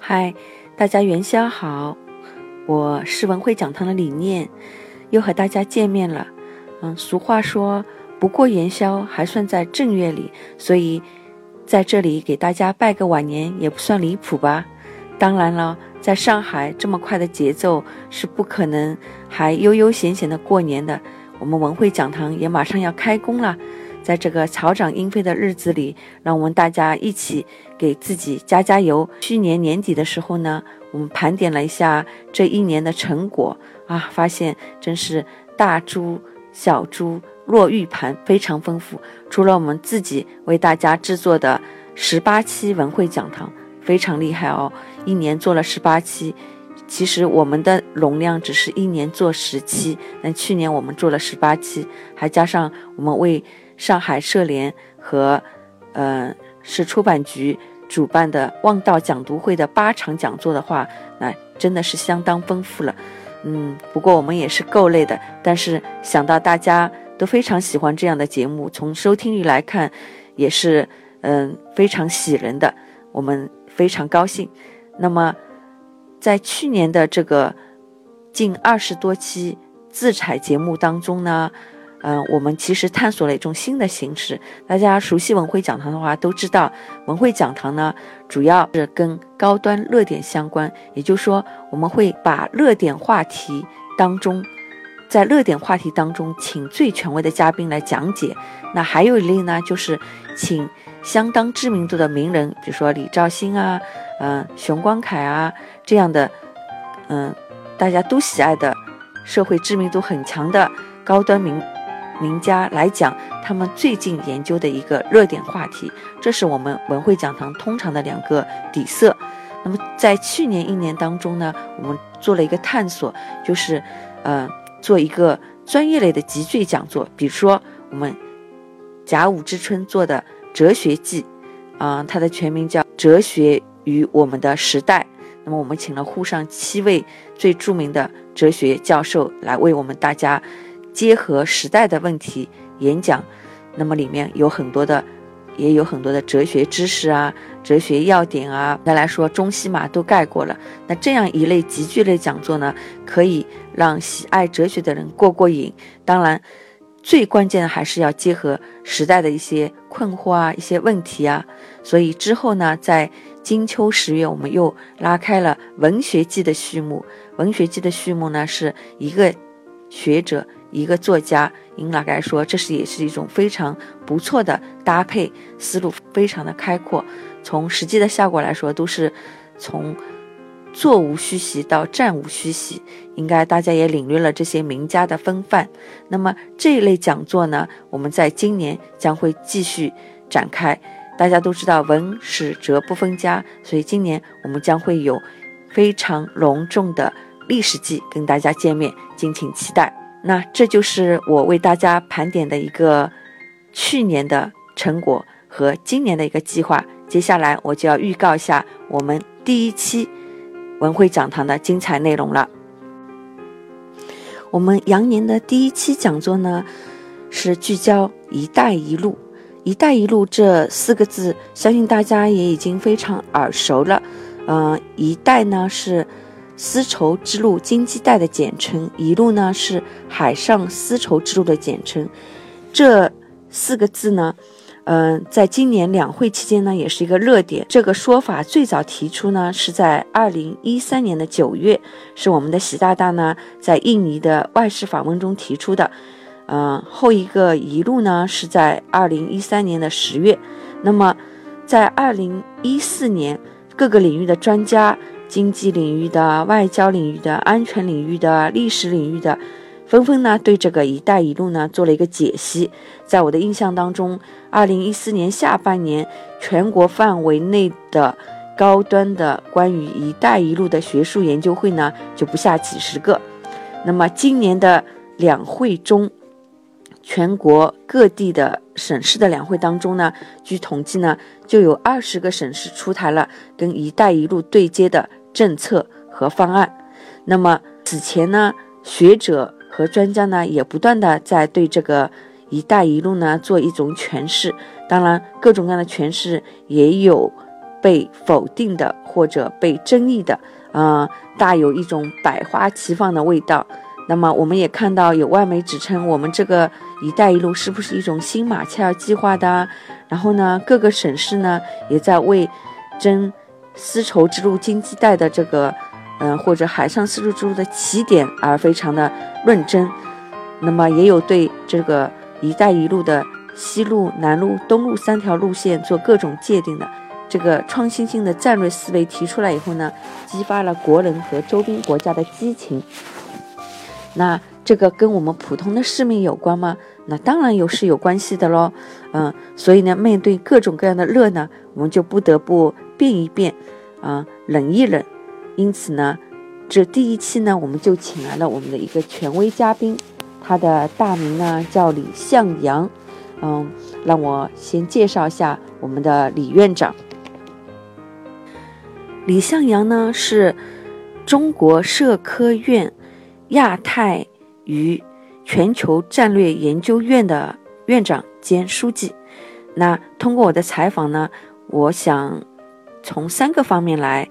嗨，大家元宵好！我是文汇讲堂的理念，又和大家见面了。嗯，俗话说不过元宵还算在正月里，所以在这里给大家拜个晚年也不算离谱吧。当然了，在上海这么快的节奏是不可能还悠悠闲闲的过年的。我们文汇讲堂也马上要开工了。在这个草长莺飞的日子里，让我们大家一起给自己加加油。去年年底的时候呢，我们盘点了一下这一年的成果啊，发现真是大珠小珠落玉盘，非常丰富。除了我们自己为大家制作的十八期文汇讲堂，非常厉害哦，一年做了十八期。其实我们的容量只是一年做十期，但去年我们做了十八期，还加上我们为上海社联和，呃，市出版局主办的望道讲读会的八场讲座的话，那真的是相当丰富了。嗯，不过我们也是够累的。但是想到大家都非常喜欢这样的节目，从收听率来看，也是嗯非常喜人的，我们非常高兴。那么，在去年的这个近二十多期自采节目当中呢。嗯，我们其实探索了一种新的形式。大家熟悉文汇讲堂的话，都知道文汇讲堂呢，主要是跟高端热点相关。也就是说，我们会把热点话题当中，在热点话题当中，请最权威的嘉宾来讲解。那还有一类呢，就是请相当知名度的名人，比如说李兆星啊，嗯，熊光凯啊这样的，嗯，大家都喜爱的，社会知名度很强的高端名。名家来讲他们最近研究的一个热点话题，这是我们文汇讲堂通常的两个底色。那么在去年一年当中呢，我们做了一个探索，就是，呃，做一个专业类的集聚讲座。比如说我们甲午之春做的哲学季，啊，它的全名叫《哲学与我们的时代》。那么我们请了沪上七位最著名的哲学教授来为我们大家。结合时代的问题演讲，那么里面有很多的，也有很多的哲学知识啊，哲学要点啊。再来说中西马都概括了。那这样一类集聚类讲座呢，可以让喜爱哲学的人过过瘾。当然，最关键的还是要结合时代的一些困惑啊，一些问题啊。所以之后呢，在金秋十月，我们又拉开了文学季的序幕。文学季的序幕呢，是一个学者。一个作家，应该说，这是也是一种非常不错的搭配，思路非常的开阔。从实际的效果来说，都是从座无虚席到站无虚席，应该大家也领略了这些名家的风范。那么这一类讲座呢，我们在今年将会继续展开。大家都知道文史哲不分家，所以今年我们将会有非常隆重的历史季跟大家见面，敬请期待。那这就是我为大家盘点的一个去年的成果和今年的一个计划。接下来我就要预告一下我们第一期文汇讲堂的精彩内容了。我们羊年的第一期讲座呢，是聚焦“一带一路”。“一带一路”这四个字，相信大家也已经非常耳熟了。嗯，“一带”呢是。丝绸之路经济带的简称，一路呢是海上丝绸之路的简称。这四个字呢，嗯，在今年两会期间呢，也是一个热点。这个说法最早提出呢，是在二零一三年的九月，是我们的习大大呢在印尼的外事访问中提出的。嗯，后一个一路呢是在二零一三年的十月。那么，在二零一四年，各个领域的专家。经济领域的、外交领域的、安全领域的、历史领域的，纷纷呢对这个“一带一路”呢做了一个解析。在我的印象当中，二零一四年下半年，全国范围内的高端的关于“一带一路”的学术研究会呢就不下几十个。那么今年的两会中，全国各地的省市的两会当中呢，据统计呢，就有二十个省市出台了跟“一带一路”对接的。政策和方案，那么此前呢，学者和专家呢也不断的在对这个“一带一路”呢做一种诠释。当然，各种各样的诠释也有被否定的或者被争议的，啊，大有一种百花齐放的味道。那么，我们也看到有外媒指称，我们这个“一带一路”是不是一种新马歇尔计划的？然后呢，各个省市呢也在为争丝绸之路经济带的这个，嗯，或者海上丝绸之路的起点而非常的论争。那么，也有对这个“一带一路”的西路、南路、东路三条路线做各种界定的。这个创新性的战略思维提出来以后呢，激发了国人和周边国家的激情。那这个跟我们普通的市民有关吗？那当然有是有关系的喽。嗯，所以呢，面对各种各样的热呢，我们就不得不变一变，啊，冷一冷。因此呢，这第一期呢，我们就请来了我们的一个权威嘉宾，他的大名呢叫李向阳。嗯，让我先介绍一下我们的李院长。李向阳呢是中国社科院。亚太与全球战略研究院的院长兼书记。那通过我的采访呢，我想从三个方面来，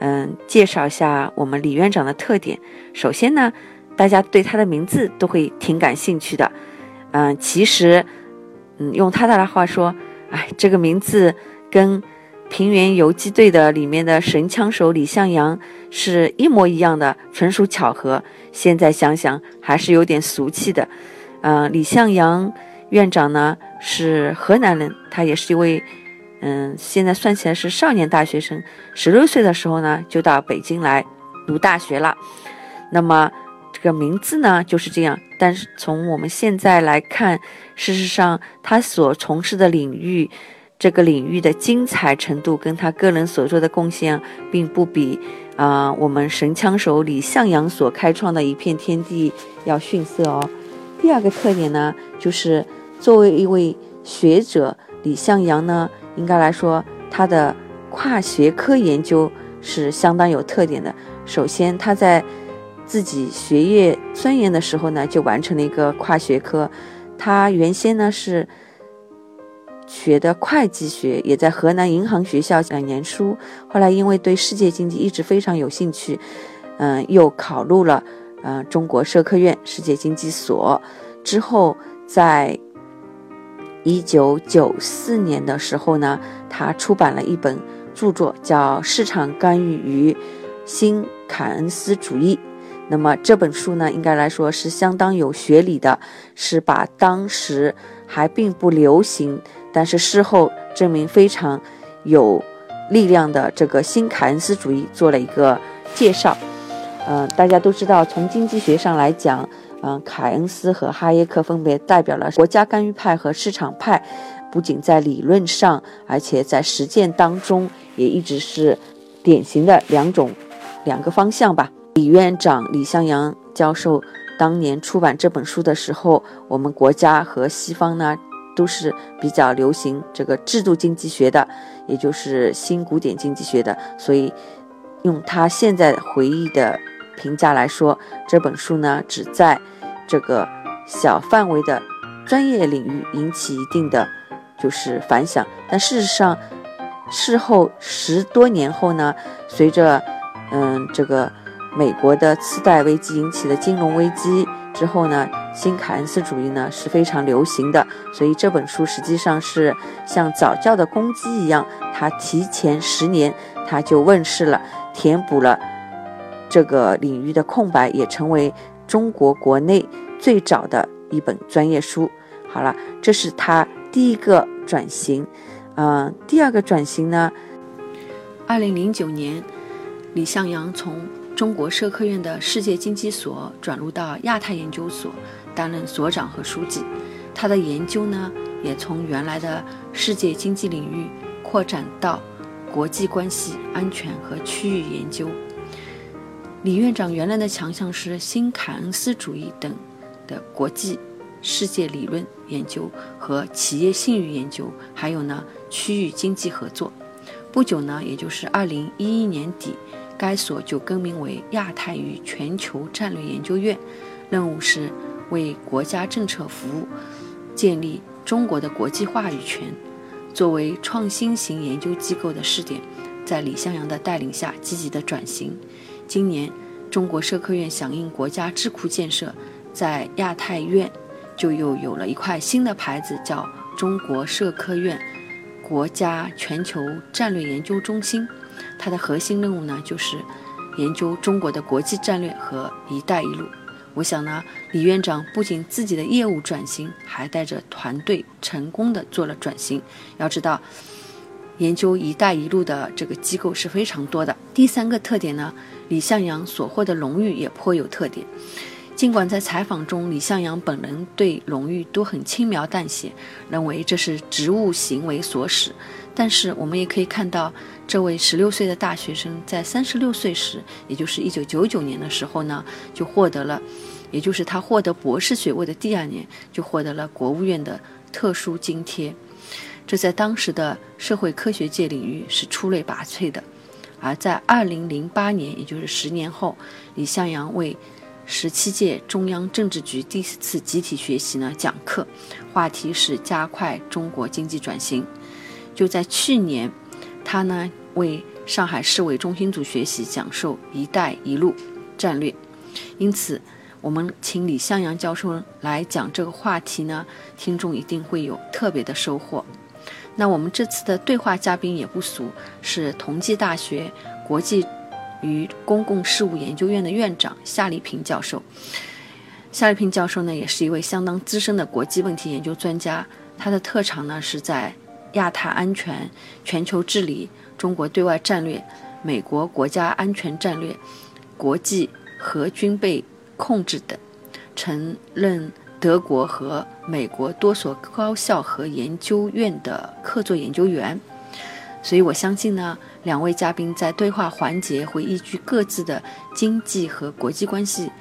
嗯，介绍一下我们李院长的特点。首先呢，大家对他的名字都会挺感兴趣的，嗯，其实，嗯，用他的话说，哎，这个名字跟。平原游击队的里面的神枪手李向阳是一模一样的，纯属巧合。现在想想还是有点俗气的。嗯，李向阳院长呢是河南人，他也是一位，嗯，现在算起来是少年大学生。十六岁的时候呢就到北京来读大学了。那么这个名字呢就是这样。但是从我们现在来看，事实上他所从事的领域。这个领域的精彩程度跟他个人所做的贡献，并不比啊我们神枪手李向阳所开创的一片天地要逊色哦。第二个特点呢，就是作为一位学者，李向阳呢，应该来说他的跨学科研究是相当有特点的。首先，他在自己学业钻研的时候呢，就完成了一个跨学科。他原先呢是。学的会计学，也在河南银行学校两年书。后来因为对世界经济一直非常有兴趣，嗯，又考入了嗯中国社科院世界经济所。之后，在一九九四年的时候呢，他出版了一本著作，叫《市场干预与新凯恩斯主义》。那么这本书呢，应该来说是相当有学理的，是把当时还并不流行。但是事后证明非常有力量的这个新凯恩斯主义做了一个介绍。嗯，大家都知道，从经济学上来讲，嗯，凯恩斯和哈耶克分别代表了国家干预派和市场派，不仅在理论上，而且在实践当中也一直是典型的两种两个方向吧。李院长李向阳教授当年出版这本书的时候，我们国家和西方呢？都是比较流行这个制度经济学的，也就是新古典经济学的。所以，用他现在回忆的评价来说，这本书呢，只在这个小范围的专业领域引起一定的就是反响。但事实上，事后十多年后呢，随着嗯这个美国的次贷危机引起的金融危机。之后呢，新凯恩斯主义呢是非常流行的，所以这本书实际上是像早教的公鸡一样，它提前十年它就问世了，填补了这个领域的空白，也成为中国国内最早的一本专业书。好了，这是他第一个转型，嗯，第二个转型呢，二零零九年，李向阳从。中国社科院的世界经济所转入到亚太研究所担任所长和书记，他的研究呢也从原来的世界经济领域扩展到国际关系、安全和区域研究。李院长原来的强项是新凯恩斯主义等的国际世界理论研究和企业信誉研究，还有呢区域经济合作。不久呢，也就是二零一一年底。该所就更名为亚太与全球战略研究院，任务是为国家政策服务，建立中国的国际话语权，作为创新型研究机构的试点，在李向阳的带领下积极的转型。今年，中国社科院响应国家智库建设，在亚太院就又有了一块新的牌子，叫中国社科院国家全球战略研究中心。它的核心任务呢，就是研究中国的国际战略和“一带一路”。我想呢，李院长不仅自己的业务转型，还带着团队成功的做了转型。要知道，研究“一带一路”的这个机构是非常多的。第三个特点呢，李向阳所获的荣誉也颇有特点。尽管在采访中，李向阳本人对荣誉都很轻描淡写，认为这是职务行为所使。但是我们也可以看到，这位十六岁的大学生在三十六岁时，也就是一九九九年的时候呢，就获得了，也就是他获得博士学位的第二年，就获得了国务院的特殊津贴。这在当时的社会科学界领域是出类拔萃的。而在二零零八年，也就是十年后，李向阳为十七届中央政治局第四次集体学习呢讲课，话题是加快中国经济转型。就在去年，他呢为上海市委中心组学习讲授“一带一路”战略，因此我们请李向阳教授来讲这个话题呢，听众一定会有特别的收获。那我们这次的对话嘉宾也不俗，是同济大学国际与公共事务研究院的院长夏立平教授。夏立平教授呢，也是一位相当资深的国际问题研究专家，他的特长呢是在。亚太安全、全球治理、中国对外战略、美国国家安全战略、国际核军备控制等，曾任德国和美国多所高校和研究院的客座研究员。所以我相信呢，两位嘉宾在对话环节会依据各自的经济和国际关系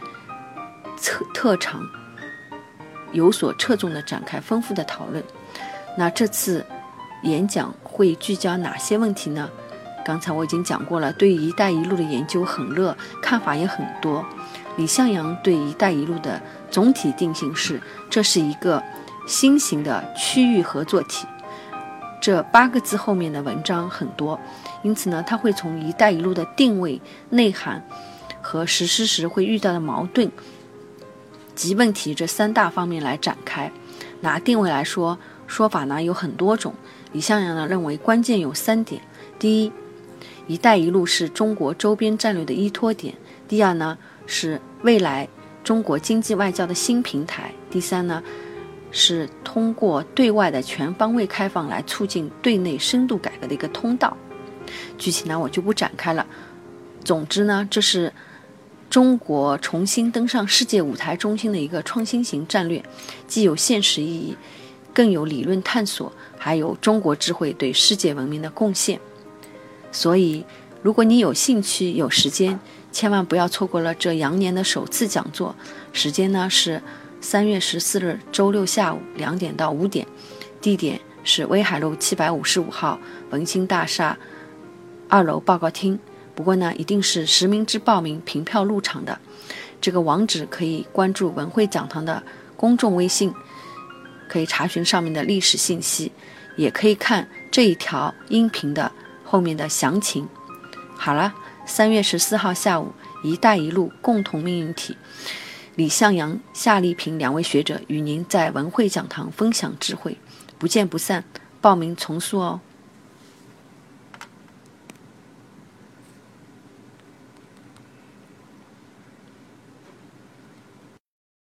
特特长，有所侧重的展开丰富的讨论。那这次。演讲会聚焦哪些问题呢？刚才我已经讲过了，对“一带一路”的研究很热，看法也很多。李向阳对“一带一路”的总体定性是：这是一个新型的区域合作体。这八个字后面的文章很多，因此呢，他会从“一带一路”的定位、内涵和实施时会遇到的矛盾及问题这三大方面来展开。拿定位来说，说法呢有很多种。李向阳呢认为关键有三点：第一，“一带一路”是中国周边战略的依托点；第二呢，是未来中国经济外交的新平台；第三呢，是通过对外的全方位开放来促进对内深度改革的一个通道。具体呢，我就不展开了。总之呢，这是中国重新登上世界舞台中心的一个创新型战略，既有现实意义，更有理论探索。还有中国智慧对世界文明的贡献，所以如果你有兴趣、有时间，千万不要错过了这羊年的首次讲座。时间呢是三月十四日周六下午两点到五点，地点是威海路七百五十五号文心大厦二楼报告厅。不过呢，一定是实名制报名、凭票入场的。这个网址可以关注文汇讲堂的公众微信，可以查询上面的历史信息。也可以看这一条音频的后面的详情。好了，三月十四号下午，“一带一路”共同命运体，李向阳、夏丽萍两位学者与您在文汇讲堂分享智慧，不见不散。报名从速哦。